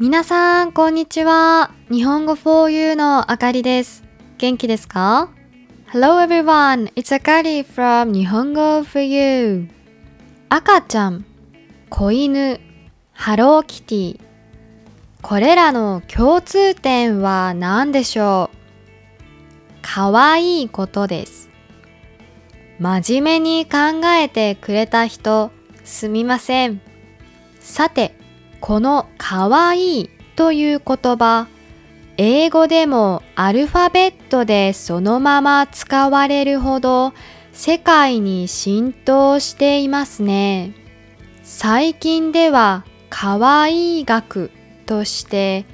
皆さん、こんにちは。日本語 for you のあかりです。元気ですか ?Hello everyone, it's Akari from 日本語 for you. 赤ちゃん、子犬、ハローキティ。これらの共通点は何でしょう？かわいいことです。真面目に考えてくれた人、すみません。さて、このかわいいという言葉、英語でもアルファベットでそのまま使われるほど世界に浸透していますね。最近ではかわいい学として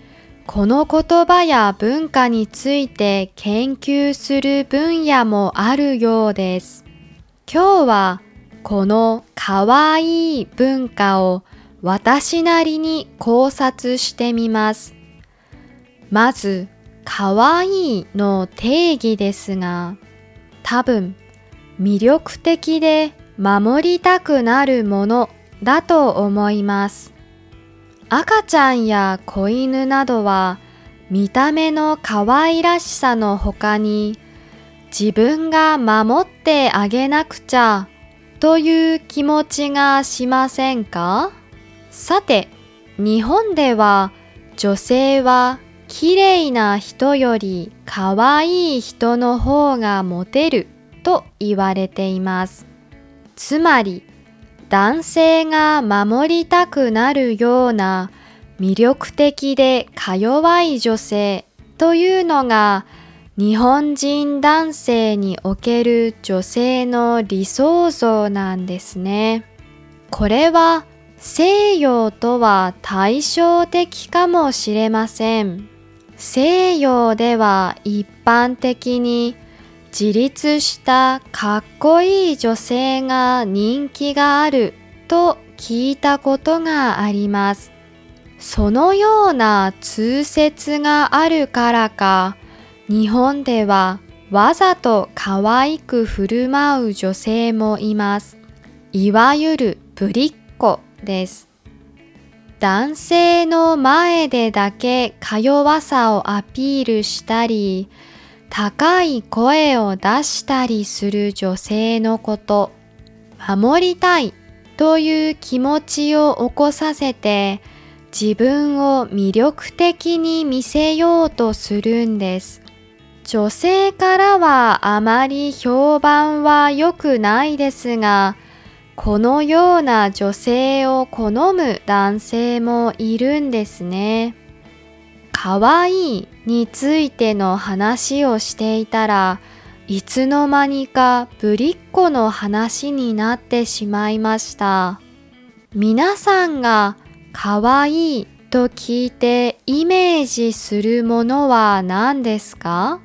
この言葉や文化について研究する分野もあるようです。今日はこのかわいい文化を私なりに考察してみます。まず、かわいいの定義ですが、多分、魅力的で守りたくなるものだと思います。赤ちゃんや子犬などは、見た目の可愛らしさの他に、自分が守ってあげなくちゃという気持ちがしませんか？さて、日本では女性は綺麗な人より可愛い人の方がモテると言われています。つまり、男性が守りたくなるような魅力的でか弱い女性というのが日本人男性における女性の理想像なんですね。これは西洋とは対照的かもしれません。西洋では一般的に自立したかっこいい女性が人気があると聞いたことがあります。そのような通説があるからか、日本ではわざと可愛く振る舞う女性もいます。いわゆるぶりっ子です。男性の前でだけか弱さをアピールしたり、高い声を出したりする女性のこと、守りたいという気持ちを起こさせて、自分を魅力的に見せようとするんです。女性からはあまり評判は良くないですが、このような女性を好む男性もいるんですね。かわいいについての話をしていたらいつの間にかぶりっ子の話になってしまいました。皆さんがかわいいと聞いてイメージするものは何ですか？